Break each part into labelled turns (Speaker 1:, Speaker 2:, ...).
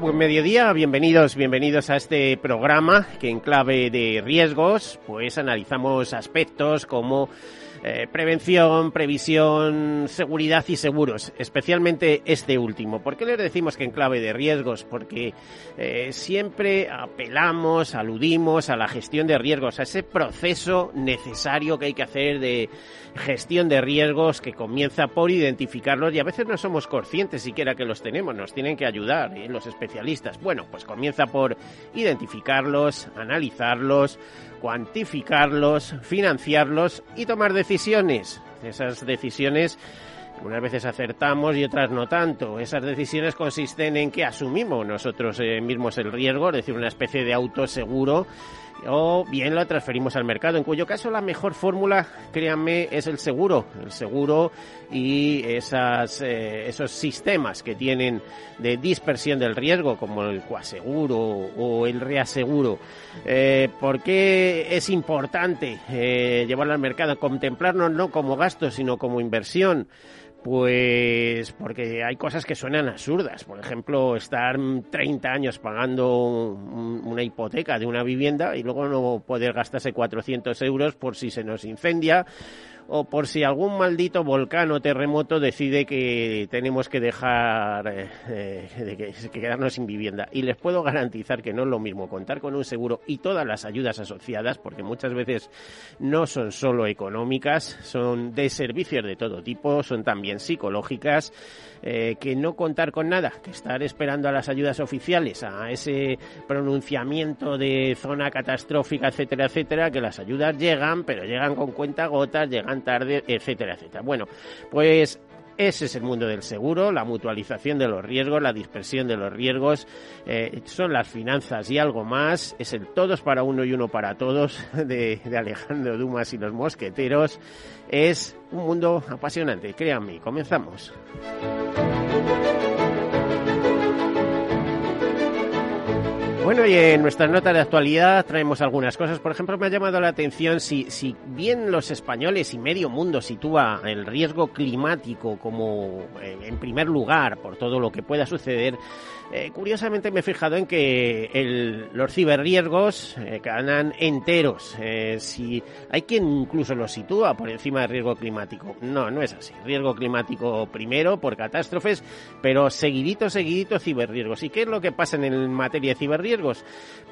Speaker 1: Buen mediodía, bienvenidos, bienvenidos a este programa que en clave de riesgos, pues analizamos aspectos como eh, prevención, previsión, seguridad y seguros, especialmente este último. ¿Por qué les decimos que en clave de riesgos? Porque eh, siempre apelamos, aludimos a la gestión de riesgos, a ese proceso necesario que hay que hacer de gestión de riesgos que comienza por identificarlos y a veces no somos conscientes siquiera que los tenemos, nos tienen que ayudar ¿eh? los especialistas. Bueno, pues comienza por identificarlos, analizarlos, cuantificarlos, financiarlos y tomar decisiones. Esas decisiones unas veces acertamos y otras no tanto. Esas decisiones consisten en que asumimos nosotros eh, mismos el riesgo, es decir, una especie de autoseguro o bien la transferimos al mercado, en cuyo caso la mejor fórmula, créanme, es el seguro, el seguro y esas, eh, esos sistemas que tienen de dispersión del riesgo, como el coaseguro o el reaseguro. Eh, ¿Por qué es importante eh, llevarlo al mercado? Contemplarnos no como gasto, sino como inversión. Pues porque hay cosas que suenan absurdas. Por ejemplo, estar 30 años pagando una hipoteca de una vivienda y luego no poder gastarse 400 euros por si se nos incendia o por si algún maldito volcán o terremoto decide que tenemos que dejar eh, eh, de que, quedarnos sin vivienda. Y les puedo garantizar que no es lo mismo contar con un seguro y todas las ayudas asociadas, porque muchas veces no son solo económicas, son de servicios de todo tipo, son también psicológicas, eh, que no contar con nada, que estar esperando a las ayudas oficiales, a ese pronunciamiento de zona catastrófica, etcétera, etcétera, que las ayudas llegan, pero llegan con cuenta gotas, llegan tarde, etcétera, etcétera. Bueno, pues ese es el mundo del seguro, la mutualización de los riesgos, la dispersión de los riesgos, eh, son las finanzas y algo más. Es el todos para uno y uno para todos de, de Alejandro Dumas y los mosqueteros. Es un mundo apasionante, créanme. Comenzamos. Bueno, y en nuestra nota de actualidad traemos algunas cosas. Por ejemplo, me ha llamado la atención si, si bien los españoles y medio mundo sitúa el riesgo climático como eh, en primer lugar por todo lo que pueda suceder, eh, curiosamente me he fijado en que el, los ciberriesgos eh, ganan enteros. Eh, si hay quien incluso los sitúa por encima del riesgo climático. No, no es así. Riesgo climático primero por catástrofes, pero seguidito, seguidito ciberriesgos. ¿Y qué es lo que pasa en materia de ciberriesgos?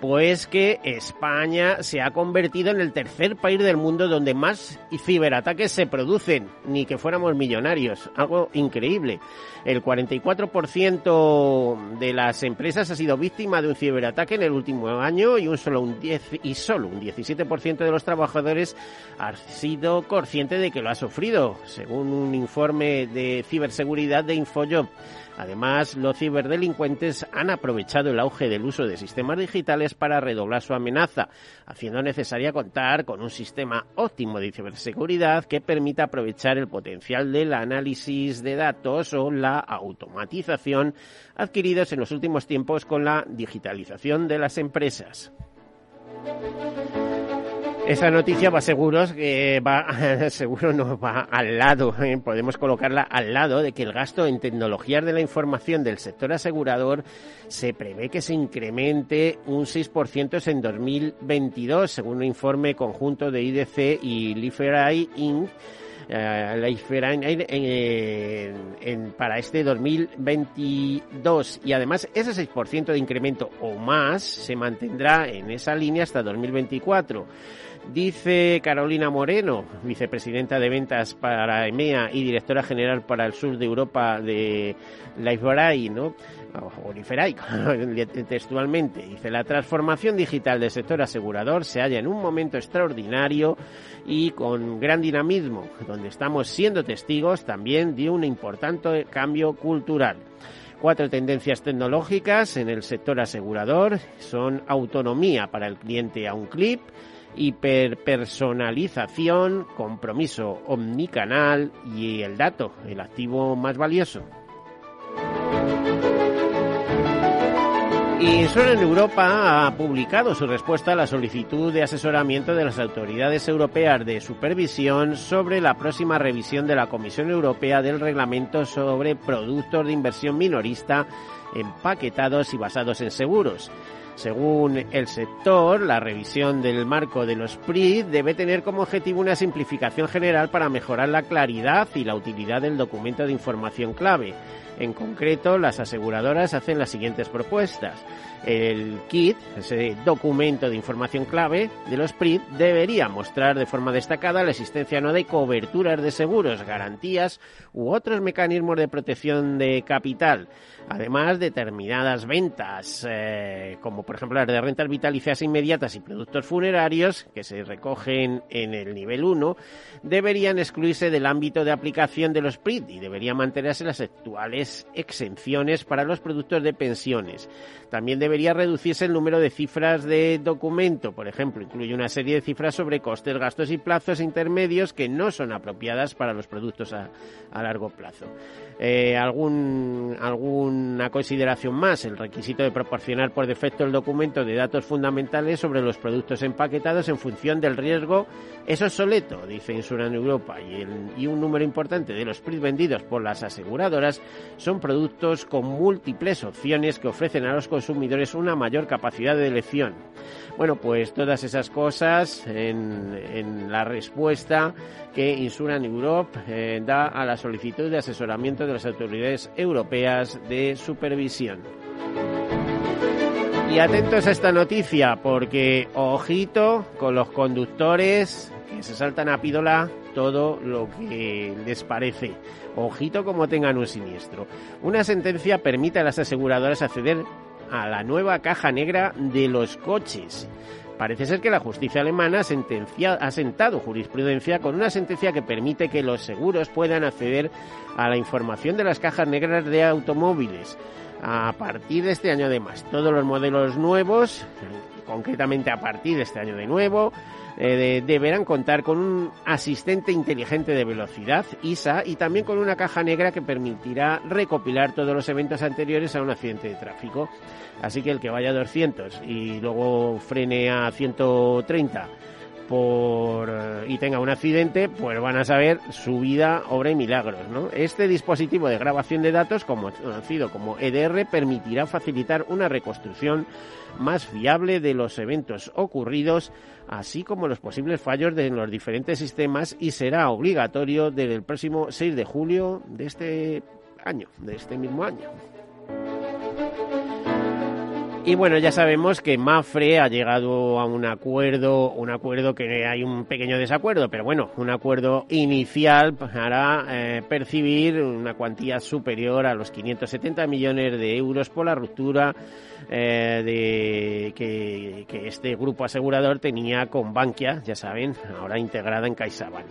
Speaker 1: Pues que España se ha convertido en el tercer país del mundo donde más ciberataques se producen, ni que fuéramos millonarios. Algo increíble. El 44% de las empresas ha sido víctima de un ciberataque en el último año y un solo un 10 y solo un 17% de los trabajadores ha sido consciente de que lo ha sufrido, según un informe de ciberseguridad de Infojob. Además, los ciberdelincuentes han aprovechado el auge del uso de sistemas digitales para redoblar su amenaza, haciendo necesaria contar con un sistema óptimo de ciberseguridad que permita aprovechar el potencial del análisis de datos o la automatización adquiridos en los últimos tiempos con la digitalización de las empresas. Esa noticia va seguros que va, seguro no va al lado, ¿eh? podemos colocarla al lado de que el gasto en tecnologías de la información del sector asegurador se prevé que se incremente un 6% en 2022, según un informe conjunto de IDC y Liferay Inc eh, la en, para este 2022 y además ese 6% de incremento o más se mantendrá en esa línea hasta 2024. Dice Carolina Moreno, vicepresidenta de ventas para EMEA y directora general para el sur de Europa de Lifebuoy, ¿no? o Liferay, textualmente. Dice, la transformación digital del sector asegurador se halla en un momento extraordinario y con gran dinamismo, donde estamos siendo testigos también de un importante cambio cultural. Cuatro tendencias tecnológicas en el sector asegurador son autonomía para el cliente a un clip, hiperpersonalización, compromiso omnicanal y el dato, el activo más valioso. Y en Europa ha publicado su respuesta a la solicitud de asesoramiento de las autoridades europeas de supervisión sobre la próxima revisión de la Comisión Europea del Reglamento sobre productos de inversión minorista empaquetados y basados en seguros. Según el sector, la revisión del marco de los PRI debe tener como objetivo una simplificación general para mejorar la claridad y la utilidad del documento de información clave. En concreto, las aseguradoras hacen las siguientes propuestas. El kit, ese documento de información clave de los PRI, debería mostrar de forma destacada la existencia no de coberturas de seguros, garantías u otros mecanismos de protección de capital Además, determinadas ventas, eh, como por ejemplo las de rentas vitalicias inmediatas y productos funerarios, que se recogen en el nivel 1, deberían excluirse del ámbito de aplicación de los PRIT y deberían mantenerse las actuales exenciones para los productos de pensiones. También debería reducirse el número de cifras de documento, por ejemplo, incluye una serie de cifras sobre costes, gastos y plazos intermedios que no son apropiadas para los productos a, largo plazo. Eh, alguna consideración más, el requisito de proporcionar por defecto el documento de datos fundamentales sobre los productos empaquetados en función del riesgo es obsoleto, dice Insuran Europa, y, y un número importante de los PRIs vendidos por las aseguradoras son productos con múltiples opciones que ofrecen a los consumidores una mayor capacidad de elección. Bueno, pues todas esas cosas en, la respuesta que Insuran Europe eh, da a la solicitud de asesoramiento de las autoridades europeas de supervisión. Y atentos a esta noticia, porque ojito con los conductores que se saltan a pídola todo lo que les parece. Ojito como tengan un siniestro. Una sentencia permite a las aseguradoras acceder a la nueva caja negra de los coches. Parece ser que la justicia alemana ha sentado jurisprudencia con una sentencia que permite que los seguros puedan acceder a la información de las cajas negras de automóviles. A partir de este año, además, todos los modelos nuevos, concretamente a partir de este año de nuevo, eh, deberán contar con un asistente inteligente de velocidad, ISA, y también con una caja negra que permitirá recopilar todos los eventos anteriores a un accidente de tráfico. Así que el que vaya a 200 y luego frene a 130 por, eh, y tenga un accidente, pues van a saber su vida, obra y milagros. ¿no? Este dispositivo de grabación de datos, como conocido como EDR, permitirá facilitar una reconstrucción más fiable de los eventos ocurridos, así como los posibles fallos de los diferentes sistemas y será obligatorio desde el próximo 6 de julio de este año, de este mismo año. Y bueno, ya sabemos que Mafre ha llegado a un acuerdo, un acuerdo que hay un pequeño desacuerdo, pero bueno, un acuerdo inicial para eh, percibir una cuantía superior a los 570 millones de euros por la ruptura eh, de, que, este grupo asegurador tenía con Bankia, ya saben, ahora integrada en CaixaBank.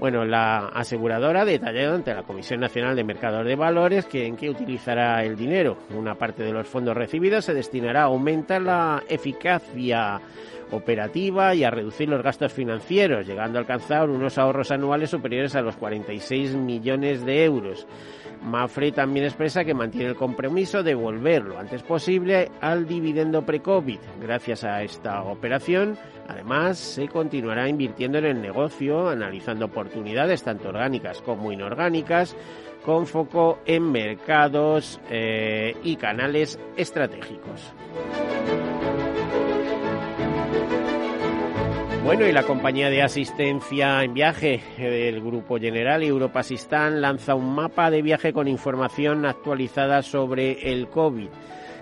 Speaker 1: Bueno, la aseguradora detallado ante la Comisión Nacional de Mercados de Valores que en qué utilizará el dinero. Una parte de los fondos recibidos se destinará a aumentar la eficacia operativa y a reducir los gastos financieros, llegando a alcanzar unos ahorros anuales superiores a los 46 millones de euros. Mafre también expresa que mantiene el compromiso de volver lo antes posible al dividendo pre-COVID. Gracias a esta operación, además, se continuará invirtiendo en el negocio, analizando oportunidades tanto orgánicas como inorgánicas, con foco en mercados eh, y canales estratégicos. Bueno, y la compañía de asistencia en viaje del Grupo General Europa Asistan lanza un mapa de viaje con información actualizada sobre el COVID.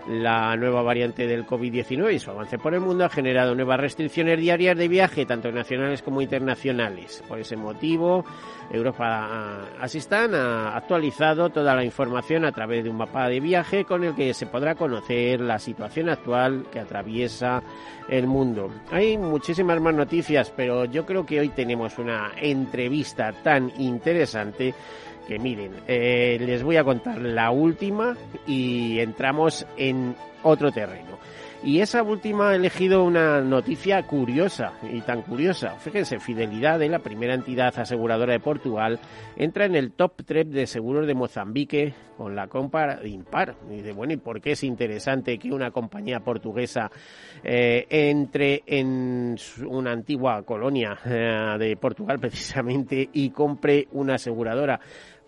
Speaker 1: La nueva variante del COVID-19 y su avance por el mundo ha generado nuevas restricciones diarias de viaje, tanto nacionales como internacionales. Por ese motivo, Europa Assistant ha actualizado toda la información a través de un mapa de viaje con el que se podrá conocer la situación actual que atraviesa el mundo. Hay muchísimas más noticias, pero yo creo que hoy tenemos una entrevista tan interesante que miren, eh, les voy a contar la última y entramos en otro terreno. Y esa última ha elegido una noticia curiosa y tan curiosa. Fíjense, Fidelidad, de la primera entidad aseguradora de Portugal, entra en el top 3 de seguros de Mozambique con la compra de Impar. Y dice, bueno, ¿y por qué es interesante que una compañía portuguesa eh, entre en una antigua colonia eh, de Portugal precisamente y compre una aseguradora?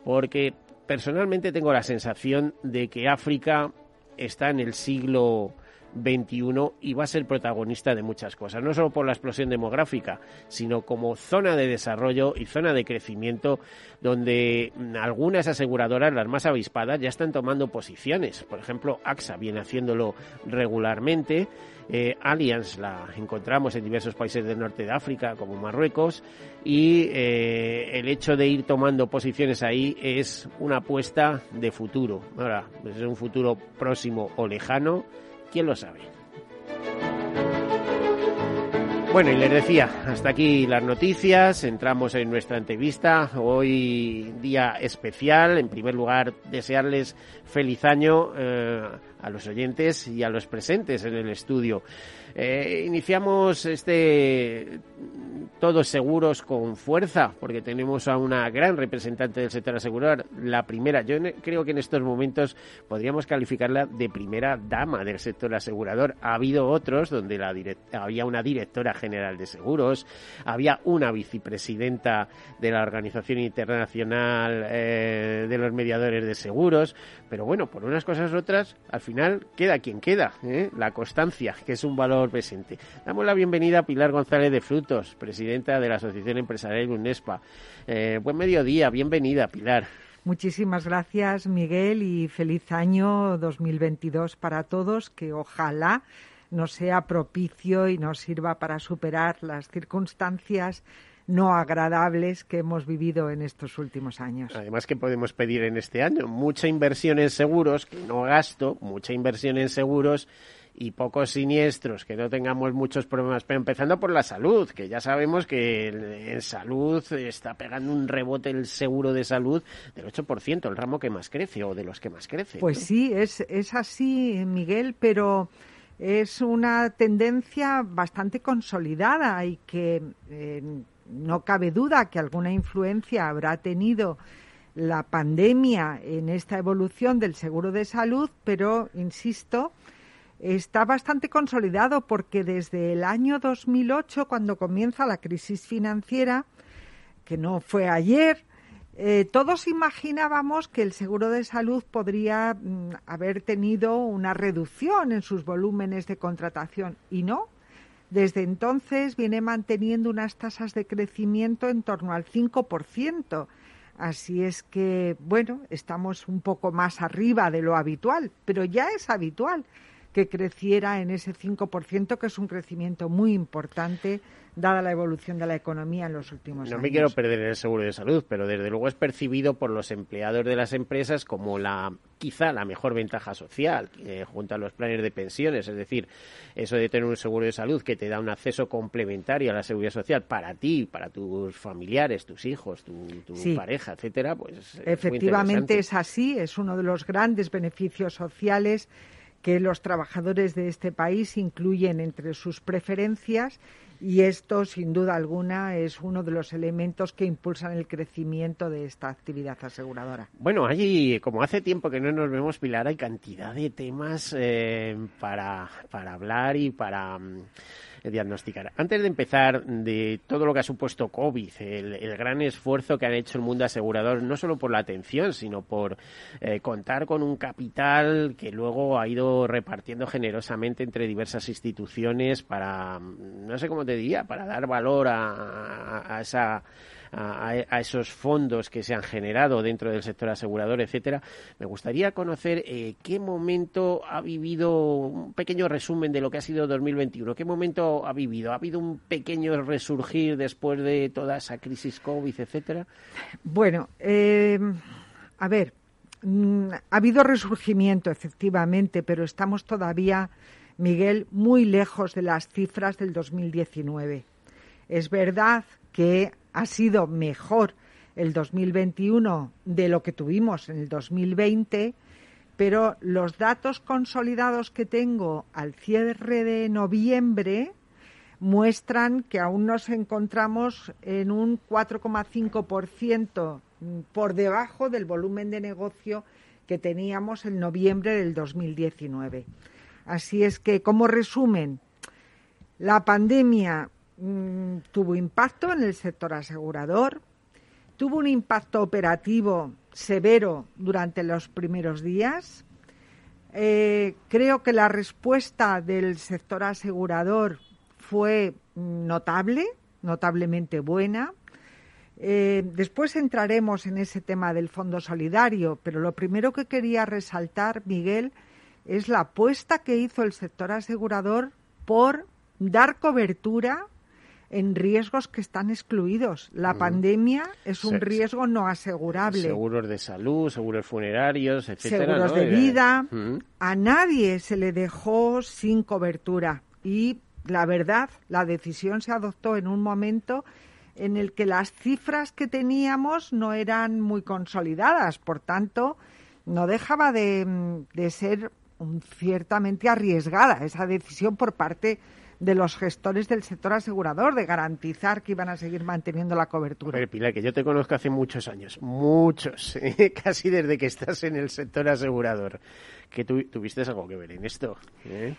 Speaker 1: Porque personalmente tengo la sensación de que África está en el siglo XXI y va a ser protagonista de muchas cosas, no solo por la explosión demográfica, sino como zona de desarrollo y zona de crecimiento donde algunas aseguradoras, las más avispadas, ya están tomando posiciones. Por ejemplo, AXA viene haciéndolo regularmente eh, Allianz la encontramos en diversos países del norte de África, como Marruecos, y eh, el hecho de ir tomando posiciones ahí es una apuesta de futuro. Ahora, es un futuro próximo o lejano, quién lo sabe. Bueno, y les decía, hasta aquí las noticias, entramos en nuestra entrevista, hoy día especial, en primer lugar desearles feliz año eh, a los oyentes y a los presentes en el estudio. Eh, iniciamos este Todos Seguros con fuerza, porque tenemos a una gran representante del sector asegurador, la primera, yo creo que en estos momentos podríamos calificarla de primera dama del sector asegurador. Ha habido otros donde había una directora general de seguros, había una vicepresidenta de la Organización Internacional eh, de los Mediadores de Seguros, pero bueno, por unas cosas u otras, al final queda quien queda, ¿eh? la constancia, que es un valor presente. Damos la bienvenida a Pilar González de Frutos, presidenta de la Asociación Empresarial UNESPA. Eh, buen mediodía, bienvenida, Pilar.
Speaker 2: Muchísimas gracias, Miguel, y feliz año 2022 para todos, que ojalá nos sea propicio y nos sirva para superar las circunstancias no agradables que hemos vivido en estos últimos años.
Speaker 1: Además, ¿qué podemos pedir en este año? Mucha inversión en seguros, que no gasto, mucha inversión en seguros y pocos siniestros, que no tengamos muchos problemas, pero empezando por la salud, que ya sabemos que en salud está pegando un rebote el seguro de salud del 8%, el ramo que más crece o de los que más crece.
Speaker 2: Pues sí, es, es así, Miguel, pero es una tendencia bastante consolidada y que eh, no cabe duda que alguna influencia habrá tenido la pandemia en esta evolución del seguro de salud, pero, insisto, está bastante consolidado porque desde el año 2008, cuando comienza la crisis financiera, que no fue ayer, eh, todos imaginábamos que el seguro de salud podría mm, haber tenido una reducción en sus volúmenes de contratación y no. Desde entonces viene manteniendo unas tasas de crecimiento en torno al 5%. Así es que, bueno, estamos un poco más arriba de lo habitual, pero ya es habitual que creciera en ese 5%, que es un crecimiento muy importante dada la evolución de la economía en los últimos
Speaker 1: años.
Speaker 2: No
Speaker 1: me quiero perder el seguro de salud, pero desde luego es percibido por los empleados de las empresas como la quizá la mejor ventaja social eh, junto a los planes de pensiones, es decir, eso de tener un seguro de salud que te da un acceso complementario a la seguridad social para ti, para tus familiares, tus hijos, tu, pareja, etcétera, pues
Speaker 2: efectivamente es así, es uno de los grandes beneficios sociales que los trabajadores de este país incluyen entre sus preferencias y esto, sin duda alguna, es uno de los elementos que impulsan el crecimiento de esta actividad aseguradora.
Speaker 1: Bueno, allí, como hace tiempo que no nos vemos, Pilar, hay cantidad de temas eh, para, para hablar y para mm, diagnosticar. Antes de empezar, de todo lo que ha supuesto COVID, el, gran esfuerzo que han hecho el mundo asegurador, no solo por la atención, sino por eh, contar con un capital que luego ha ido repartiendo generosamente entre diversas instituciones para, no sé cómo te diría, para dar valor a esa a, esos fondos que se han generado dentro del sector asegurador, etcétera. Me gustaría conocer eh, qué momento ha vivido, un pequeño resumen de lo que ha sido 2021. ¿Qué momento ha vivido? ¿Ha habido un pequeño resurgir después de toda esa crisis COVID, etcétera?
Speaker 2: Bueno, eh, a ver, mm, ha habido resurgimiento, efectivamente, pero estamos todavía, Miguel, muy lejos de las cifras del 2019. Es verdad que ha sido mejor el 2021 de lo que tuvimos en el 2020, pero los datos consolidados que tengo al cierre de noviembre muestran que aún nos encontramos en un 4,5% por debajo del volumen de negocio que teníamos en noviembre del 2019. Así es que, como resumen, la pandemia Mm, tuvo impacto en el sector asegurador, tuvo un impacto operativo severo durante los primeros días. Eh, creo que la respuesta del sector asegurador fue notable, notablemente buena. Eh, después entraremos en ese tema del Fondo Solidario, pero lo primero que quería resaltar, Miguel, es la apuesta que hizo el sector asegurador por dar cobertura en riesgos que están excluidos. La mm. pandemia es un riesgo no asegurable.
Speaker 1: Seguros de salud, seguros funerarios, etcétera.
Speaker 2: Seguros de vida. Mm. A nadie se le dejó sin cobertura. Y la verdad, la decisión se adoptó en un momento en el que las cifras que teníamos no eran muy consolidadas. Por tanto, no dejaba de, de ser ciertamente arriesgada esa decisión por parte de los gestores del sector asegurador, de garantizar que iban a seguir manteniendo la cobertura.
Speaker 1: Ver, Pilar, que yo te conozco hace muchos años, muchos, ¿eh? casi desde que estás en el sector asegurador, que tú tuviste algo que ver en esto. ¿eh?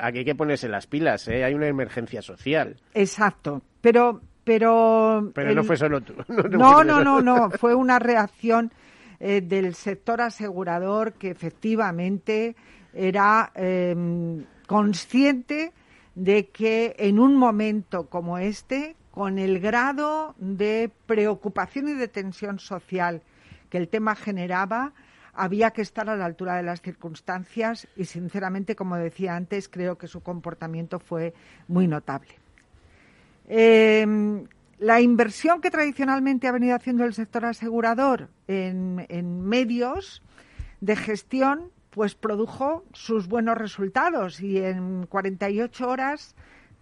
Speaker 1: aquí hay que ponerse las pilas, ¿eh? hay una emergencia social.
Speaker 2: Exacto, pero... Pero,
Speaker 1: pero no fue solo tú.
Speaker 2: No, no, no, no, fue una reacción eh, del sector asegurador que efectivamente era em, consciente de que en un momento como este, con el grado de preocupación y de tensión social que el tema generaba, había que estar a la altura de las circunstancias y, sinceramente, como decía antes, creo que su comportamiento fue muy notable. Em, la inversión que tradicionalmente ha venido haciendo el sector asegurador en medios de gestión pues produjo sus buenos resultados y en 48 horas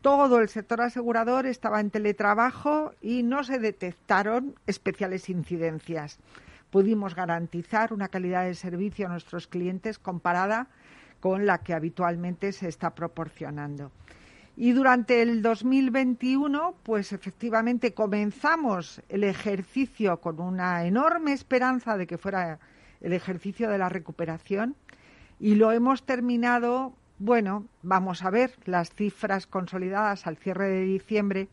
Speaker 2: todo el sector asegurador estaba en teletrabajo y no se detectaron especiales incidencias. Pudimos garantizar una calidad de servicio a nuestros clientes comparada con la que habitualmente se está proporcionando. Y durante el 2021, pues efectivamente comenzamos el ejercicio con una enorme esperanza de que fuera el ejercicio de la recuperación y lo hemos terminado, bueno, vamos a ver las cifras consolidadas al cierre de diciembre,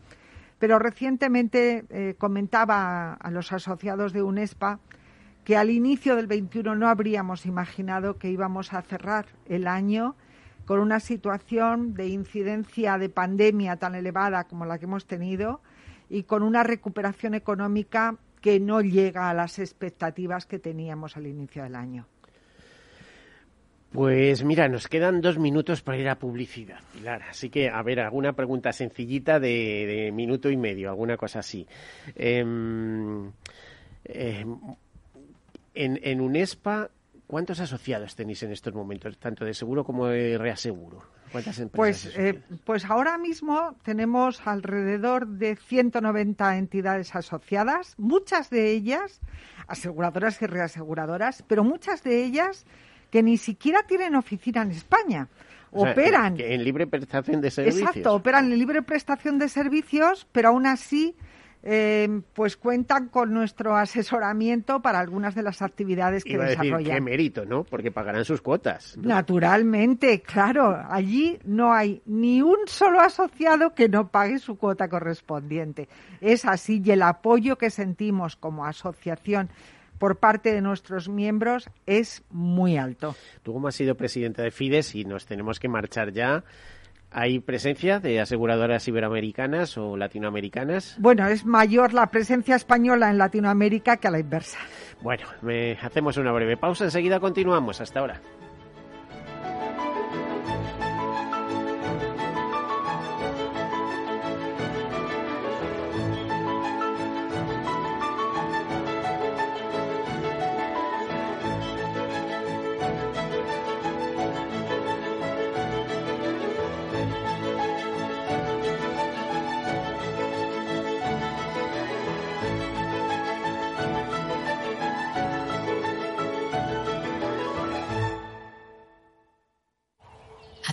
Speaker 2: pero recientemente eh, comentaba a los asociados de UNESPA que al inicio del 21 no habríamos imaginado que íbamos a cerrar el año con una situación de incidencia de pandemia tan elevada como la que hemos tenido y con una recuperación económica que no llega a las expectativas que teníamos al inicio del año.
Speaker 1: Pues mira, nos quedan dos minutos para ir a publicidad, Pilar. Así que, a ver, alguna pregunta sencillita de, minuto y medio, alguna cosa así. Em, em, en, en UNESPA, ¿cuántos asociados tenéis en estos momentos, tanto de seguro como de reaseguro?
Speaker 2: ¿Cuántas empresas? Pues, eh, pues ahora mismo tenemos alrededor de 190 entidades asociadas, muchas de ellas aseguradoras y reaseguradoras, pero muchas de ellas que ni siquiera tienen oficina en España. operan.
Speaker 1: en libre prestación de servicios.
Speaker 2: Exacto, operan en libre prestación de servicios, pero aún así eh, pues cuentan con nuestro asesoramiento para algunas de las actividades que
Speaker 1: Iba a
Speaker 2: desarrollan.
Speaker 1: Decir, qué mérito, ¿no? Porque pagarán sus cuotas.
Speaker 2: Naturalmente, claro. Allí no hay ni un solo asociado que no pague su cuota correspondiente. Es así y el apoyo que sentimos como asociación por parte de nuestros miembros es muy alto.
Speaker 1: Tú como has sido presidenta de Fides y nos tenemos que marchar ya. ¿Hay presencia de aseguradoras iberoamericanas o latinoamericanas?
Speaker 2: Bueno, es mayor la presencia española en Latinoamérica que a la inversa.
Speaker 1: Bueno, me hacemos una breve pausa, enseguida continuamos. Hasta ahora.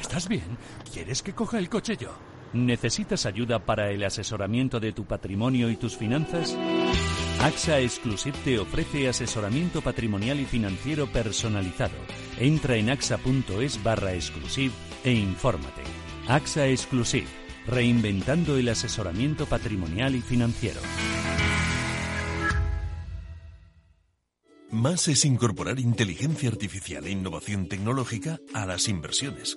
Speaker 3: ¿estás bien? ¿Quieres que coja el coche yo? ¿Necesitas ayuda para el asesoramiento de tu patrimonio y tus finanzas? AXA Exclusive te ofrece asesoramiento patrimonial y financiero personalizado. Entra en axa.es barra exclusive e infórmate. AXA Exclusive, reinventando el asesoramiento patrimonial y financiero.
Speaker 4: Más es incorporar inteligencia artificial e innovación tecnológica a las inversiones.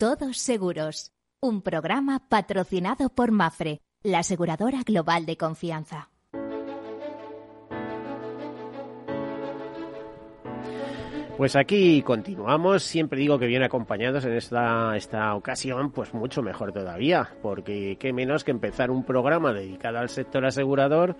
Speaker 5: Todos Seguros, un programa patrocinado por Mafre, la aseguradora global de confianza.
Speaker 1: Pues aquí continuamos, siempre digo que bien acompañados en esta, esta ocasión, pues mucho mejor todavía, porque qué menos que empezar un programa dedicado al sector asegurador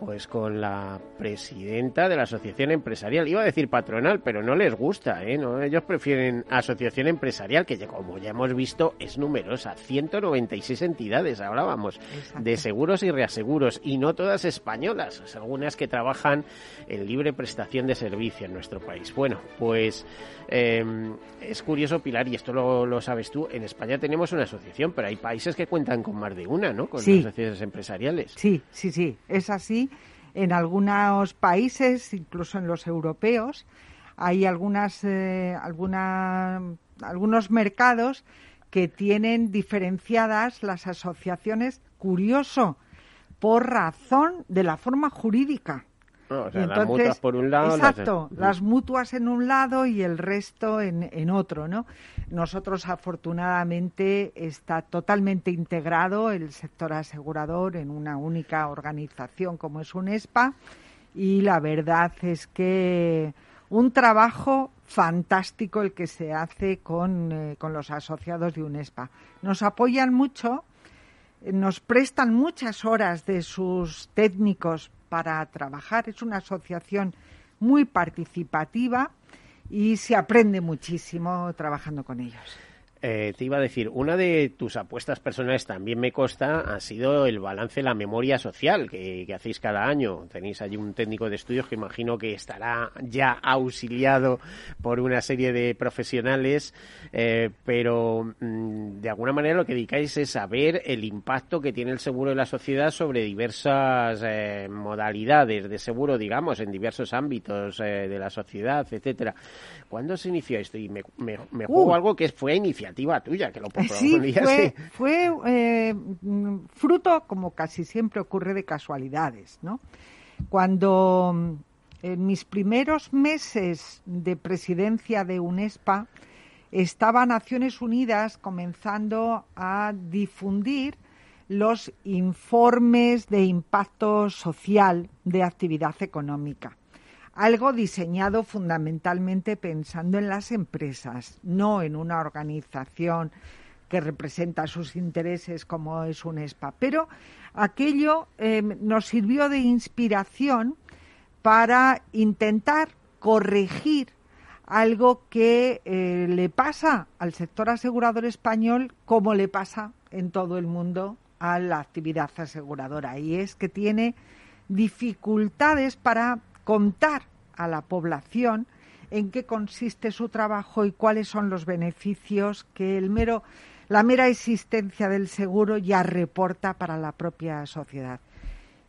Speaker 1: pues con la presidenta de la asociación empresarial. Iba a decir patronal, pero no les gusta, ¿eh? No, ellos prefieren asociación empresarial, que como ya hemos visto es numerosa. 196 entidades, hablábamos, de seguros y reaseguros, y no todas españolas, algunas que trabajan en libre prestación de servicio en nuestro país. Bueno, pues em, es curioso, Pilar, y esto lo, sabes tú, en España tenemos una asociación, pero hay países que cuentan con más de una, ¿no? Con asociaciones empresariales.
Speaker 2: Sí, sí, sí, es así en algunos países, incluso en los europeos, hay algunas, eh, algunos mercados que tienen diferenciadas las asociaciones, curioso, por razón de la forma jurídica
Speaker 1: las mutuas por un lado.
Speaker 2: Exacto, las, mutuas en un lado y el resto en, en otro, ¿no? Nosotros, afortunadamente, está totalmente integrado el sector asegurador en una única organización como es UNESPA y la verdad es que un trabajo fantástico el que se hace con, eh, con los asociados de UNESPA. Nos apoyan mucho, nos prestan muchas horas de sus técnicos para trabajar. Es una asociación muy participativa y se aprende muchísimo trabajando con ellos.
Speaker 1: Eh, te iba a decir, una de tus apuestas personales también me consta ha sido el balance de la memoria social que, hacéis cada año. Tenéis allí un técnico de estudios que imagino que estará ya auxiliado por una serie de profesionales, eh, pero mm, de alguna manera lo que dedicáis es saber el impacto que tiene el seguro de la sociedad sobre diversas eh, modalidades de seguro, digamos, en diversos ámbitos de la sociedad, etcétera. ¿Cuándo se inició esto? Y me, me, me juego uh. algo que fue iniciativa tuya, que lo
Speaker 2: sí, fue, fue eh, fruto, como casi siempre ocurre, de casualidades, ¿no? Cuando mm, en mis primeros meses de presidencia de UNESPA estaba Naciones Unidas comenzando a difundir los informes de impacto social de actividad económica algo diseñado fundamentalmente pensando en las empresas, no en una organización que representa sus intereses como es UNESPA. Pero aquello eh, nos sirvió de inspiración para intentar corregir algo que eh, le pasa al sector asegurador español como le pasa en todo el mundo a la actividad aseguradora y es que tiene dificultades para contar a la población en qué consiste su trabajo y cuáles son los beneficios que el mero, la mera existencia del seguro ya reporta para la propia sociedad.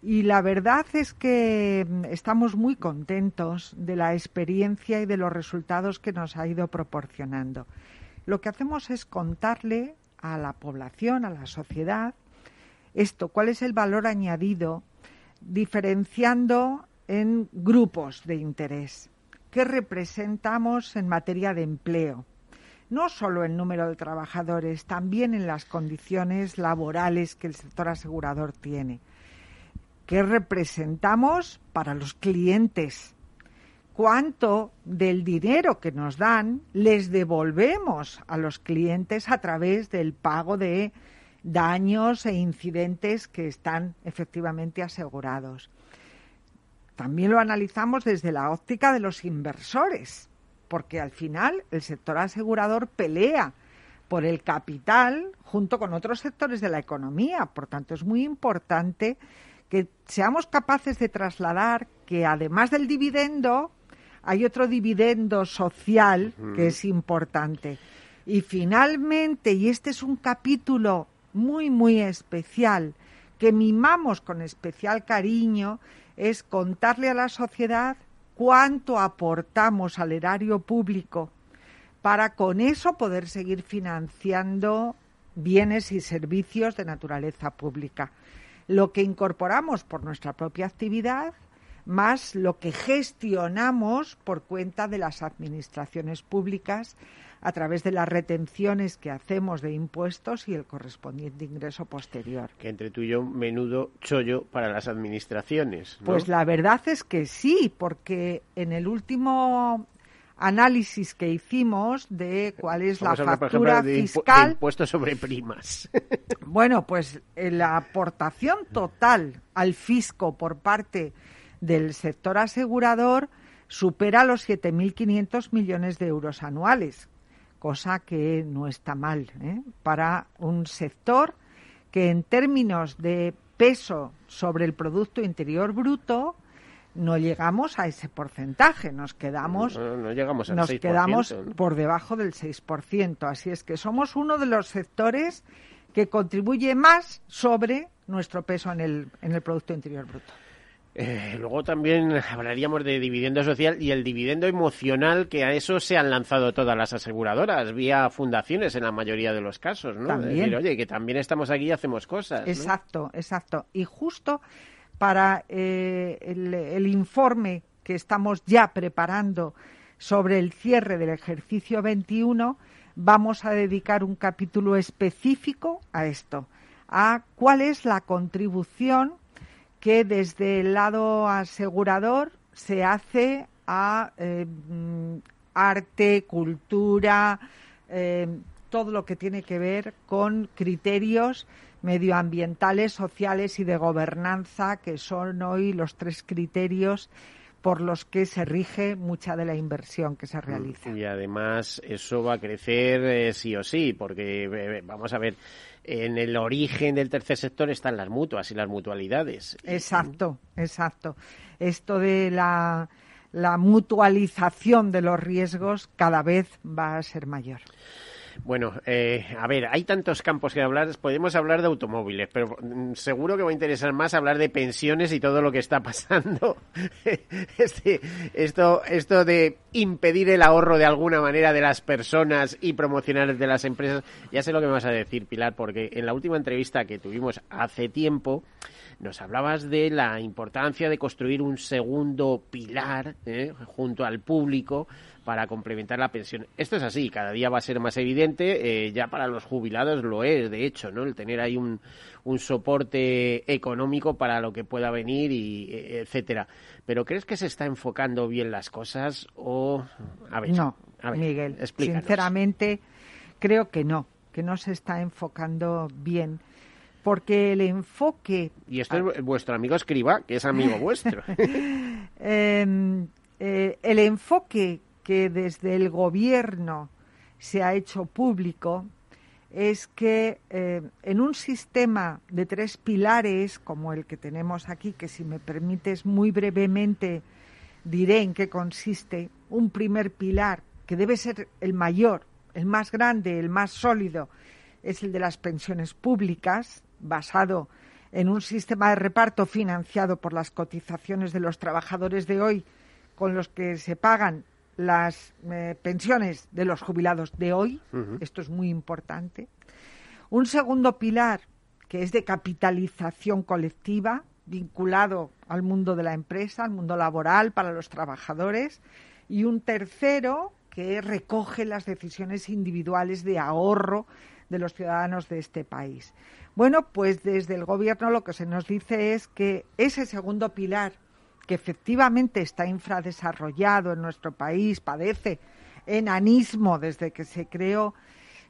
Speaker 2: Y la verdad es que mm, estamos muy contentos de la experiencia y de los resultados que nos ha ido proporcionando. Lo que hacemos es contarle a la población, a la sociedad, esto, cuál es el valor añadido, diferenciando en grupos de interés. Que representamos en materia de empleo, no solo en número de trabajadores, también en las condiciones laborales que el sector asegurador tiene, que representamos para los clientes, cuánto del dinero que nos dan les devolvemos a los clientes a través del pago de daños e incidentes que están efectivamente asegurados también lo analizamos desde la óptica de los inversores, porque al final el sector asegurador pelea por el capital junto con otros sectores de la economía. Por tanto, es muy importante que seamos capaces de trasladar que además del dividendo hay otro dividendo social que es importante. Y finalmente, y este es un capítulo muy, muy especial, que mimamos con especial cariño, es contarle a la sociedad cuánto aportamos al erario público para con eso poder seguir financiando bienes y servicios de naturaleza pública. Lo que incorporamos por nuestra propia actividad más lo que gestionamos por cuenta de las administraciones públicas a través de las retenciones que hacemos de impuestos y el correspondiente ingreso posterior.
Speaker 1: Que entre tú y yo, menudo chollo para las administraciones.
Speaker 2: Pues la verdad es que sí, porque en el último análisis que hicimos de cuál es la factura fiscal.
Speaker 1: impuestos sobre primas.
Speaker 2: bueno, pues la aportación total al fisco por parte del sector asegurador supera los 7.500 millones de euros anuales, cosa que no está mal ¿eh? para un sector que en términos de peso sobre el Producto Interior Bruto no llegamos a ese porcentaje, nos quedamos,
Speaker 1: no, llegamos
Speaker 2: nos quedamos por debajo del 6%. Así es que somos uno de los sectores que contribuye más sobre nuestro peso en el, en el Producto Interior Bruto.
Speaker 1: Eh, luego también hablaríamos de dividendo social y el dividendo emocional, que a eso se han lanzado todas las aseguradoras, vía fundaciones en la mayoría de los casos, ¿no?
Speaker 2: También.
Speaker 1: oye, que también estamos aquí y hacemos cosas.
Speaker 2: Exacto, exacto. Y justo para eh, el, el informe que estamos ya preparando sobre el cierre del ejercicio 21, vamos a dedicar un capítulo específico a esto, a cuál es la contribución que desde el lado asegurador se hace a eh, arte, cultura, eh, todo lo que tiene que ver con criterios medioambientales, sociales y de gobernanza, que son hoy los tres criterios por los que se rige mucha de la inversión que se mm, realiza.
Speaker 1: Y además eso va a crecer eh, sí o sí, porque vamos a ver, en el origen del tercer sector están las mutuas y las mutualidades.
Speaker 2: Exacto, exacto. Esto de la, mutualización de los riesgos cada vez va a ser mayor.
Speaker 1: Bueno, eh, a ver, hay tantos campos que hablar. Podemos hablar de automóviles, pero mm, seguro que va a interesar más hablar de pensiones y todo lo que está pasando. Este, esto, esto de impedir el ahorro de alguna manera de las personas y promocionar de las empresas. Ya sé lo que me vas a decir, Pilar, porque en la última entrevista que tuvimos hace tiempo nos hablabas de la importancia de construir un segundo pilar ¿eh? junto al público para complementar la pensión. Esto es así, cada día va a ser más evidente, eh, ya para los jubilados lo es, de hecho, ¿no? El tener ahí un, un soporte económico para lo que pueda venir y e, etcétera. Pero ¿crees que se está enfocando bien las cosas o a ver,
Speaker 2: no, Miguel, sinceramente creo que no, que no se está enfocando bien porque el enfoque...
Speaker 1: Y esto es vuestro amigo Escriba, que es amigo vuestro.
Speaker 2: Em, eh, el enfoque que desde el gobierno se ha hecho público es que eh, en un sistema de tres pilares como el que tenemos aquí, que si me permites muy brevemente diré en qué consiste, un primer pilar que debe ser el mayor, el más grande, el más sólido, es el de las pensiones públicas, basado en un sistema de reparto financiado por las cotizaciones de los trabajadores de hoy, con los que se pagan las eh, pensiones de los jubilados de hoy. Esto es muy importante. Un segundo pilar que es de capitalización colectiva, vinculado al mundo de la empresa, al mundo laboral para los trabajadores. Y un tercero que recoge las decisiones individuales de ahorro de los ciudadanos de este país. Bueno, pues desde el Gobierno lo que se nos dice es que ese segundo pilar, que efectivamente está infradesarrollado en nuestro país, padece enanismo desde que se creó,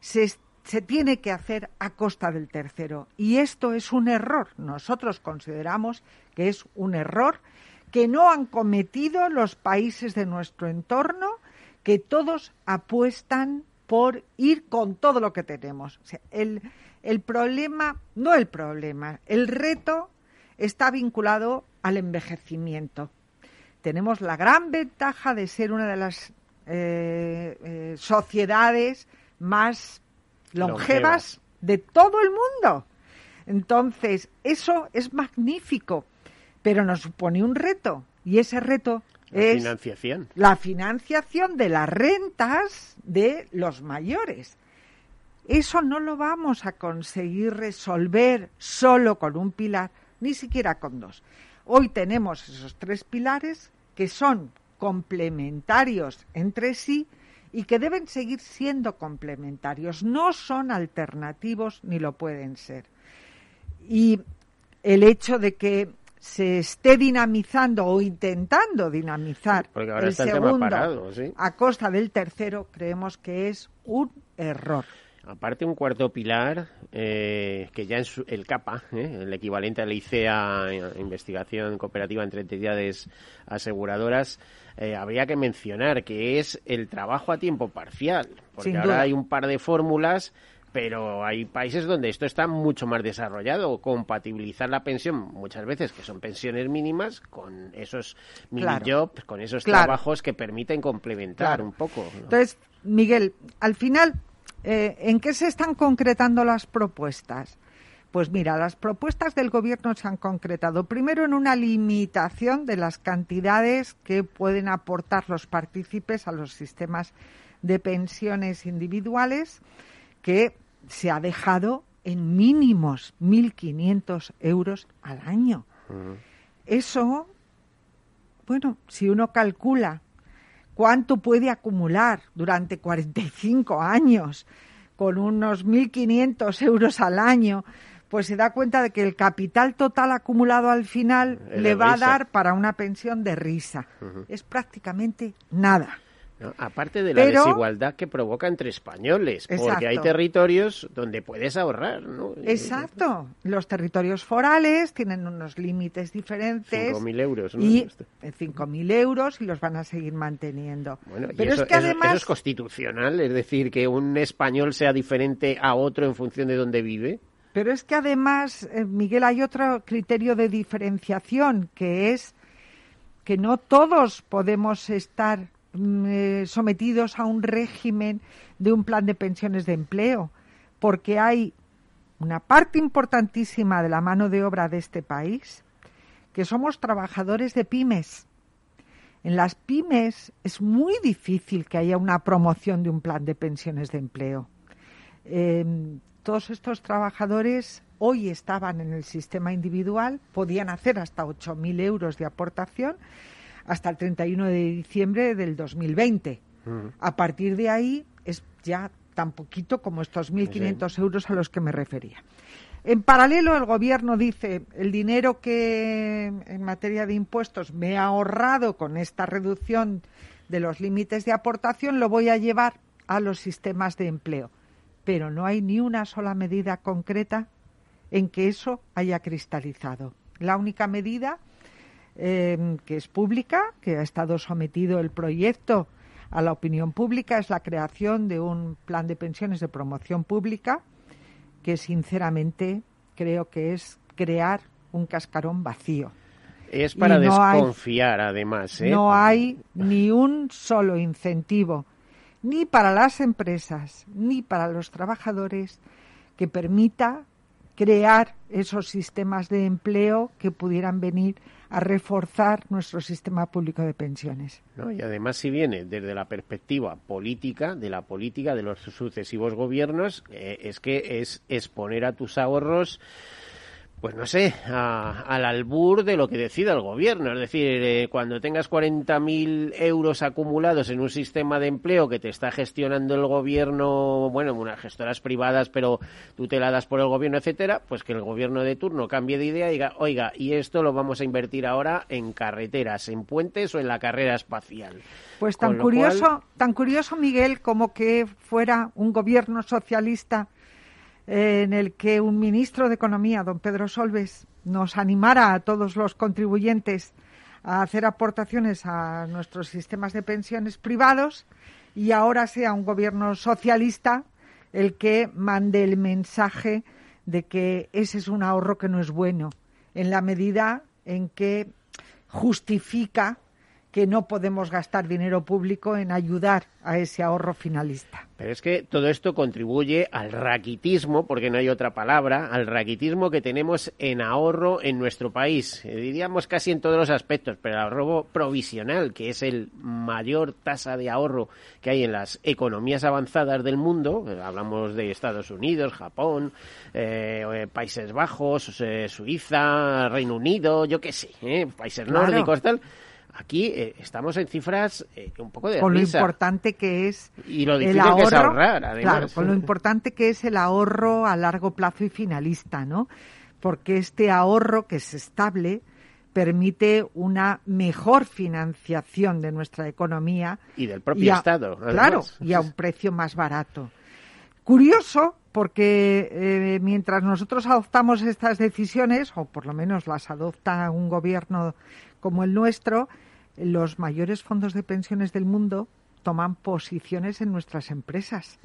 Speaker 2: se, se tiene que hacer a costa del tercero. Y esto es un error. Nosotros consideramos que es un error que no han cometido los países de nuestro entorno, que todos apuestan por ir con todo lo que tenemos. el, el problema, no el problema, el reto está vinculado al envejecimiento. tenemos la gran ventaja de ser una de las eh, eh, sociedades más longevas de todo el mundo. Entonces, eso es magnífico, pero nos supone un reto. Y ese reto
Speaker 1: la
Speaker 2: es
Speaker 1: financiación.
Speaker 2: la financiación de las rentas de los mayores. Eso no lo vamos a conseguir resolver solo con un pilar, ni siquiera con dos. Hoy tenemos esos tres pilares que son complementarios entre sí y que deben seguir siendo complementarios. No son alternativos ni lo pueden ser. Y el hecho de que se esté dinamizando o intentando dinamizar el segundo
Speaker 1: parado, sí.
Speaker 2: a costa del tercero, creemos que es un error.
Speaker 1: Aparte, un cuarto pilar, eh, que ya en su- el CAPA, eh, el equivalente al ICEA, eh, Investigación Cooperativa entre Entidades Aseguradoras, eh, habría que mencionar que es el trabajo a tiempo parcial. Porque ahora hay un par de fórmulas, pero hay países donde esto está mucho más desarrollado. Compatibilizar la pensión, muchas veces, que son pensiones mínimas, con esos
Speaker 2: Claro.
Speaker 1: mini-jobs, con esos
Speaker 2: Claro.
Speaker 1: trabajos que permiten complementar
Speaker 2: Claro.
Speaker 1: un poco. ¿no?
Speaker 2: Entonces, Miguel, al final, eh, ¿en qué se están concretando las propuestas? Pues mira, las propuestas del Gobierno se han concretado primero en una limitación de las cantidades que pueden aportar los partícipes a los sistemas de pensiones individuales, que se ha dejado en mínimos 1.500 euros al año. Eso, bueno, si uno calcula cuánto puede acumular durante 45 años con unos 1.500 euros al año, pues se da cuenta de que el capital total acumulado al final le va a dar para una pensión de risa. Es prácticamente nada.
Speaker 1: ¿No? Aparte de la
Speaker 2: Pero-
Speaker 1: desigualdad que provoca entre españoles, porque hay territorios donde puedes ahorrar, ¿no?
Speaker 2: Exacto. Los territorios forales tienen unos límites diferentes.
Speaker 1: 5.000 euros, ¿no?
Speaker 2: Y
Speaker 1: Este.
Speaker 2: eh, 5.000 euros y los van a seguir manteniendo.
Speaker 1: Bueno,
Speaker 2: Pero
Speaker 1: eso,
Speaker 2: es que
Speaker 1: eso-
Speaker 2: además...
Speaker 1: eso es constitucional, es decir, que un español sea diferente a otro en función de dónde vive.
Speaker 2: Pero es que además, eh, Miguel, hay otro criterio de diferenciación, que es que no todos podemos estar eh, sometidos a un régimen de un plan de pensiones de empleo, porque hay una parte importantísima de la mano de obra de este país que somos trabajadores de pymes. En las pymes es muy difícil que haya una promoción de un plan de pensiones de empleo. Eh, todos estos trabajadores hoy estaban en el sistema individual, podían hacer hasta 8.000 euros de aportación hasta el 31 de diciembre del 2020. A partir de ahí es ya tan poquito como estos 1.500 euros a los que me refería. En paralelo, el Gobierno dice el dinero que en materia de impuestos me he ahorrado con esta reducción de los límites de aportación lo voy a llevar a los sistemas de empleo. Pero no hay ni una sola medida concreta en que eso haya cristalizado. La única medida eh, que es pública, que ha estado sometido el proyecto a la opinión pública, es la creación de un plan de pensiones de promoción pública que sinceramente creo que es crear un cascarón vacío.
Speaker 1: Es para
Speaker 2: hay-
Speaker 1: desconfiar, además. ¿eh?
Speaker 2: No hay ni un solo incentivo, ni para las empresas, ni para los trabajadores, que permita crear esos sistemas de empleo que pudieran venir a reforzar nuestro sistema público de pensiones.
Speaker 1: ¿no? Y además, si viene desde la perspectiva política, de la política de los sucesivos gobiernos, eh, es que es exponer a tus ahorros, pues no sé, a- al albur de lo que decida el gobierno. Es decir, eh, cuando tengas 40.000 euros acumulados en un sistema de empleo que te está gestionando el gobierno, bueno, unas gestoras privadas, pero tuteladas por el gobierno, etcétera, pues que el gobierno de turno cambie de idea y diga, oiga, y esto lo vamos a invertir ahora en carreteras, en puentes o en la carrera espacial.
Speaker 2: Pues tan curioso,
Speaker 1: cual-
Speaker 2: tan curioso, Miguel, como que fuera un gobierno socialista en el que un ministro de Economía, don Pedro Solbes, nos animara a todos los contribuyentes a hacer aportaciones a nuestros sistemas de pensiones privados y ahora sea un gobierno socialista el que mande el mensaje de que ese es un ahorro que no es bueno, en la medida en que justifica que no podemos gastar dinero público en ayudar a ese ahorro finalista.
Speaker 1: Pero es que todo esto contribuye al raquitismo, porque no hay otra palabra, al raquitismo que tenemos en ahorro en nuestro país. Eh, diríamos casi en todos los aspectos, pero el ahorro provisional, que es el mayor tasa de ahorro que hay en las economías avanzadas del mundo, eh, hablamos de Estados Unidos, Japón, eh, Países Bajos, Suiza, Reino Unido, yo qué sé, países nórdicos, tal Aquí eh, estamos en cifras eh, un poco de
Speaker 2: Con lo importante que es
Speaker 1: y lo difícil que es ahorrar, además.
Speaker 2: Claro, con lo importante que es el ahorro a largo plazo y finalista, ¿no? Porque este ahorro que es estable permite una mejor financiación de nuestra economía
Speaker 1: y del propio Estado.
Speaker 2: Claro, y a un precio más barato. Curioso, porque eh, mientras nosotros adoptamos estas decisiones, o por lo menos las adopta un gobierno como el nuestro, los mayores fondos de pensiones del mundo toman posiciones en nuestras empresas.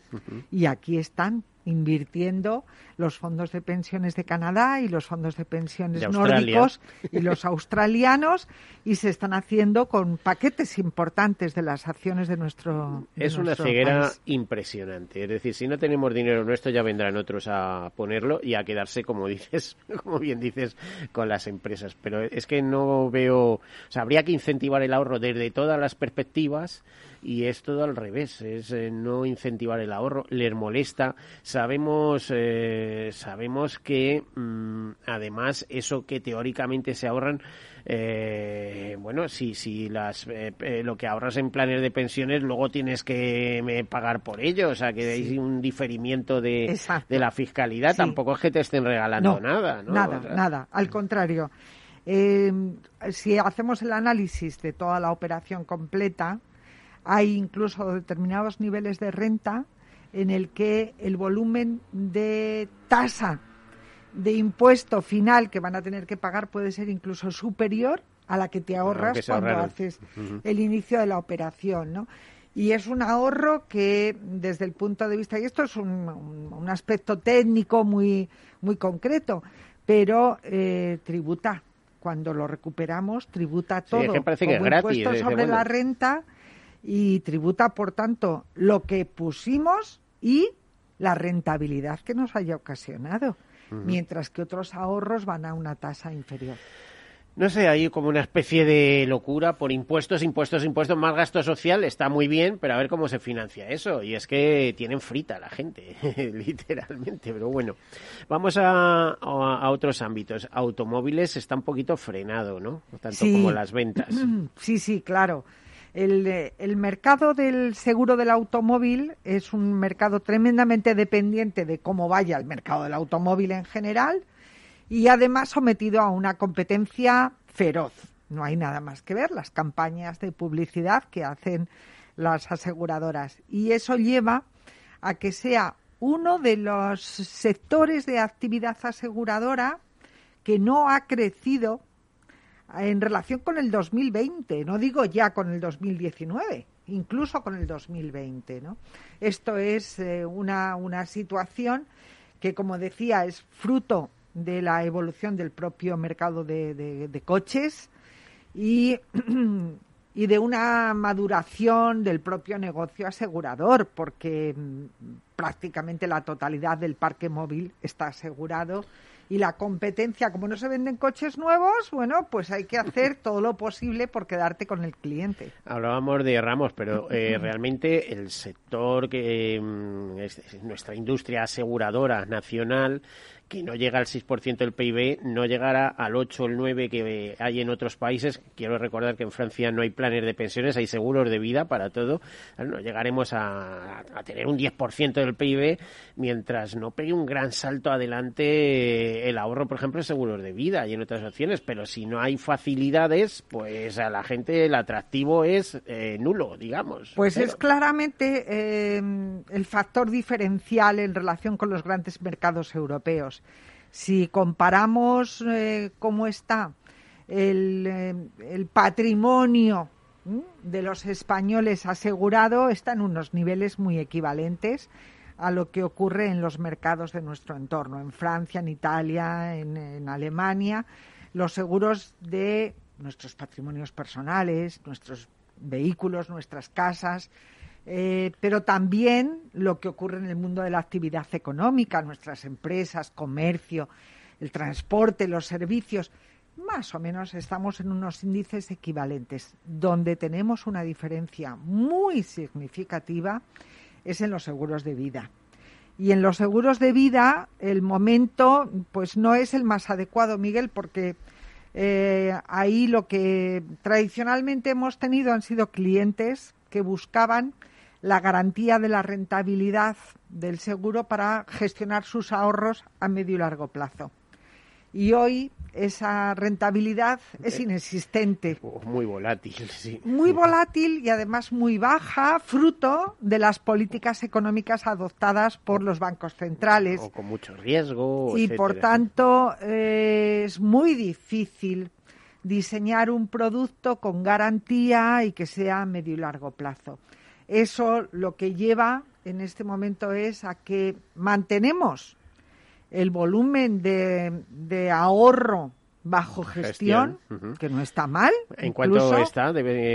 Speaker 2: Y aquí están invirtiendo los fondos de pensiones de Canadá y los fondos de pensiones nórdicos y los australianos y se están haciendo con paquetes importantes de las acciones de nuestro
Speaker 1: Es una ceguera impresionante. Es decir, si no tenemos dinero nuestro ya vendrán otros a ponerlo y a quedarse, como dices, como bien dices, con las empresas. Pero es que no veo, o sea, habría que incentivar el ahorro desde todas las perspectivas y es todo al revés, es eh, no incentivar el ahorro, les molesta. Sabemos, eh, sabemos que mm, además eso que teóricamente se ahorran, eh, bueno, si, si las, lo que ahorras en planes de pensiones luego tienes que pagar por ello, o sea que hay un diferimiento de, de la fiscalidad, tampoco es que te estén regalando nada, ¿no?
Speaker 2: Nada, nada, al contrario. si hacemos el análisis de toda la operación completa, hay incluso determinados niveles de renta en el que el volumen de tasa de impuesto final que van a tener que pagar puede ser incluso superior a la que te ahorras cuando haces el inicio de la operación, ¿no? Y es un ahorro que, desde el punto de vista, y esto es un, aspecto técnico muy, muy concreto, pero eh, tributa. Cuando lo recuperamos, tributa todo. Sí,
Speaker 1: que parece que es gratis.
Speaker 2: Impuesto sobre la renta y tributa, por tanto, lo que pusimos y la rentabilidad que nos haya ocasionado, mientras que otros ahorros van a una tasa inferior.
Speaker 1: No sé, hay como una especie de locura por impuestos, impuestos, impuestos, más gasto social, está muy bien, pero a ver cómo se financia eso. Y es que tienen frita la gente, literalmente, pero bueno. Vamos a, a, otros ámbitos. Automóviles está un poquito frenado, ¿no? Tanto como las ventas.
Speaker 2: Sí, sí, claro. El, mercado del seguro del automóvil es un mercado tremendamente dependiente de cómo vaya el mercado del automóvil en general y además sometido a una competencia feroz. No hay nada más que ver las campañas de publicidad que hacen las aseguradoras. Y eso lleva a que sea uno de los sectores de actividad aseguradora que no ha crecido en relación con el 2020, no digo ya con el 2019, incluso con el 2020. ¿no? Esto es eh, una, una situación que, como decía, es fruto de la evolución del propio mercado de, de, coches y, y, de una maduración del propio negocio asegurador, porque mm, prácticamente la totalidad del parque móvil está asegurado y la competencia, como no se venden coches nuevos, bueno, pues hay que hacer todo lo posible por quedarte con el cliente.
Speaker 1: Hablábamos de Ramos, pero eh, realmente el sector que mm, es nuestra industria aseguradora nacional que no llega al 6% del PIB, no llegará al 8 o el 9 que hay en otros países. Quiero recordar que en Francia no hay planes de pensiones, hay seguros de vida para todo. No llegaremos a, tener un 10% del PIB mientras no pegue un gran salto adelante el ahorro, por ejemplo, en seguros de vida y en otras opciones. Pero si no hay facilidades, pues a la gente el atractivo es eh, nulo, digamos.
Speaker 2: Pues es claramente eh, el factor diferencial en relación con los grandes mercados europeos. Si comparamos eh, cómo está el, eh, patrimonio de los españoles asegurado, está en unos niveles muy equivalentes a lo que ocurre en los mercados de nuestro entorno, en Francia, en Italia, en, Alemania. Los seguros de nuestros patrimonios personales, nuestros vehículos, nuestras casas, eh, pero también lo que ocurre en el mundo de la actividad económica, nuestras empresas, comercio, el transporte, los servicios. Más o menos estamos en unos índices equivalentes. Donde tenemos una diferencia muy significativa es en los seguros de vida. Y en los seguros de vida el momento pues no es el más adecuado, Miguel, porque eh, ahí lo que tradicionalmente hemos tenido han sido clientes que buscaban la garantía de la rentabilidad del seguro para gestionar sus ahorros a medio y largo plazo. Y hoy esa rentabilidad es inexistente.
Speaker 1: Muy volátil, sí.
Speaker 2: Muy volátil y además muy baja, fruto de las políticas económicas adoptadas por los bancos centrales.
Speaker 1: O con mucho riesgo.
Speaker 2: Y por tanto eh, es muy difícil diseñar un producto con garantía y que sea a medio y largo plazo. Eso lo que lleva en este momento es a que mantenemos el volumen de, ahorro bajo gestión, que no está mal.
Speaker 1: ¿En cuánto está?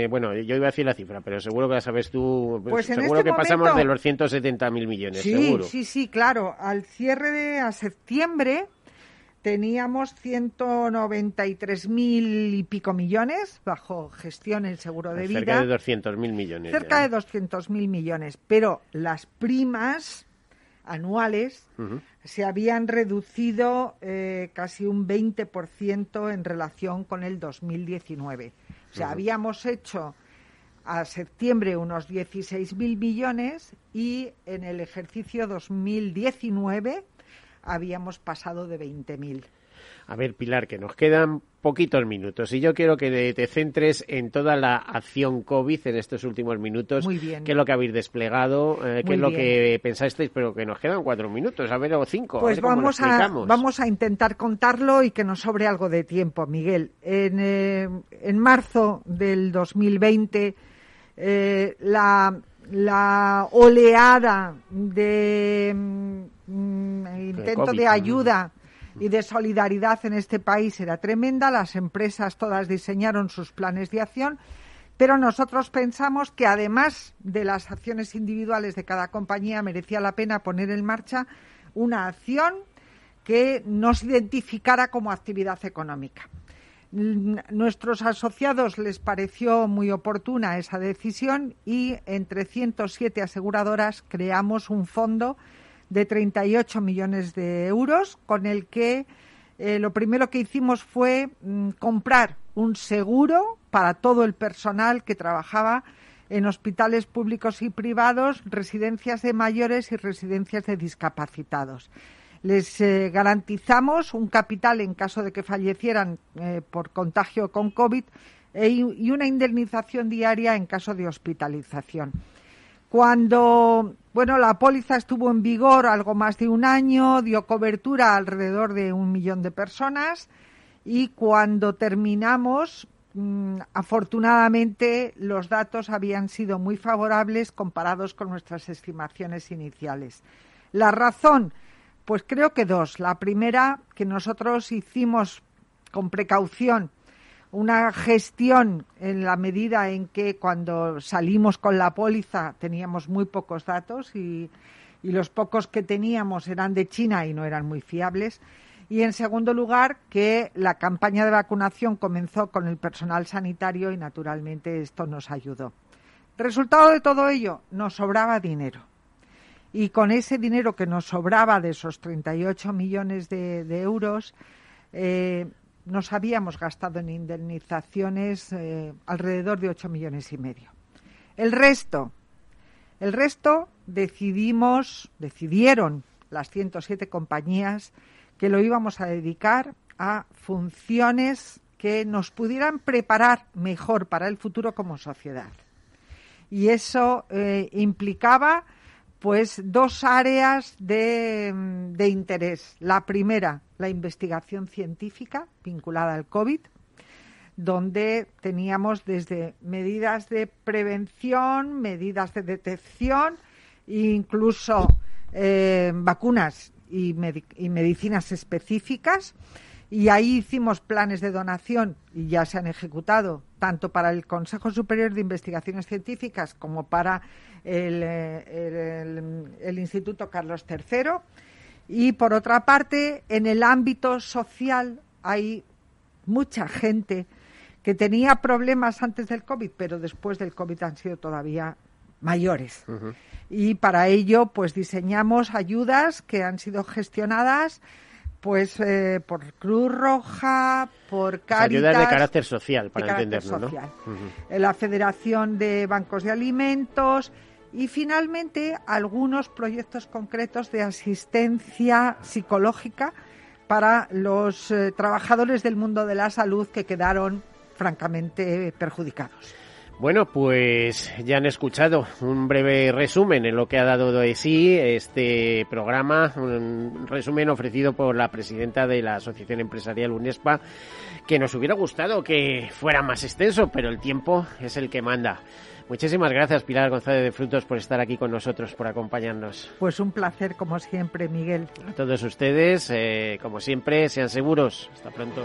Speaker 1: bueno, yo iba a decir la cifra, pero seguro que la sabes tú.
Speaker 2: Pues
Speaker 1: seguro
Speaker 2: este
Speaker 1: que pasamos de los 170.000 millones,
Speaker 2: sí,
Speaker 1: seguro.
Speaker 2: Sí, sí, claro. Al cierre de a septiembre teníamos 193.000 y pico millones bajo gestión el seguro de vida.
Speaker 1: Cerca de 200.000 millones.
Speaker 2: Cerca de 200.000 millones, pero las primas anuales se habían reducido eh, casi un 20% en relación con el 2019. O sea, habíamos hecho a septiembre unos 16.000 millones y en el ejercicio 2019 habíamos pasado de 20.000.
Speaker 1: A ver, Pilar, que nos quedan poquitos minutos y yo quiero que te centres en toda la acción COVID en estos últimos minutos.
Speaker 2: Muy bien.
Speaker 1: ¿Qué es lo que habéis desplegado? Eh, ¿Qué es lo que pensasteis? Pero que nos quedan cuatro minutos, a ver, o cinco.
Speaker 2: Pues vamos, a, vamos a intentar contarlo y que nos sobre algo de tiempo, Miguel. En, eh, en marzo del 2020, eh, la, la oleada de mm, intento de ayuda y de solidaridad en este país era tremenda. Las empresas todas diseñaron sus planes de acción, pero nosotros pensamos que además de las acciones individuales de cada compañía merecía la pena poner en marcha una acción que nos identificara como actividad económica. Nuestros asociados les pareció muy oportuna esa decisión y entre 107 aseguradoras creamos un fondo de 38 millones de euros, con el que eh, lo primero que hicimos fue mm, comprar un seguro para todo el personal que trabajaba en hospitales públicos y privados, residencias de mayores y residencias de discapacitados. Les eh, garantizamos un capital en caso de que fallecieran eh, por contagio con COVID y una indemnización diaria en caso de hospitalización. Cuando bueno, la póliza estuvo en vigor algo más de un año, dio cobertura a alrededor de un millón de personas y cuando terminamos, mm, afortunadamente, los datos habían sido muy favorables comparados con nuestras estimaciones iniciales. La razón, pues creo que dos. La primera, que nosotros hicimos con precaución una gestión en la medida en que cuando salimos con la póliza teníamos muy pocos datos y, los pocos que teníamos eran de China y no eran muy fiables. Y en segundo lugar, que la campaña de vacunación comenzó con el personal sanitario y naturalmente esto nos ayudó. Resultado de todo ello, nos sobraba dinero. Y con ese dinero que nos sobraba de esos 38 millones de, euros, eh, nos habíamos gastado en indemnizaciones eh, alrededor de 8 millones y medio. El resto, el resto decidimos, decidieron las 107 compañías que lo íbamos a dedicar a funciones que nos pudieran preparar mejor para el futuro como sociedad. Y eso eh, implicaba pues dos áreas de, de, interés. La primera, la investigación científica vinculada al COVID, donde teníamos desde medidas de prevención, medidas de detección, incluso eh, vacunas y medicinas específicas. y ahí hicimos planes de donación y ya se han ejecutado tanto para el Consejo Superior de Investigaciones Científicas como para el, el Instituto Carlos III. Y por otra parte, en el ámbito social hay mucha gente que tenía problemas antes del COVID, pero después del COVID han sido todavía mayores. Y para ello, pues diseñamos ayudas que han sido gestionadas pues eh, por Cruz Roja, por Caritas...
Speaker 1: ayudas de carácter social, para entenderlo, ¿no?
Speaker 2: La Federación de Bancos de Alimentos y finalmente algunos proyectos concretos de asistencia psicológica para los eh, trabajadores del mundo de la salud que quedaron francamente perjudicados.
Speaker 1: Bueno, pues ya han escuchado un breve resumen en lo que ha dado de sí este programa, un resumen ofrecido por la presidenta de la Asociación Empresarial UNESPA, que nos hubiera gustado que fuera más extenso, pero el tiempo es el que manda. Muchísimas gracias, Pilar González de Frutos, por estar aquí con nosotros, por acompañarnos.
Speaker 2: Pues un placer, como siempre, Miguel.
Speaker 1: A todos ustedes, eh, como siempre, sean seguros. Hasta pronto.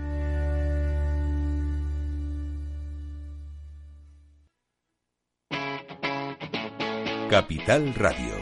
Speaker 6: Capital Radio.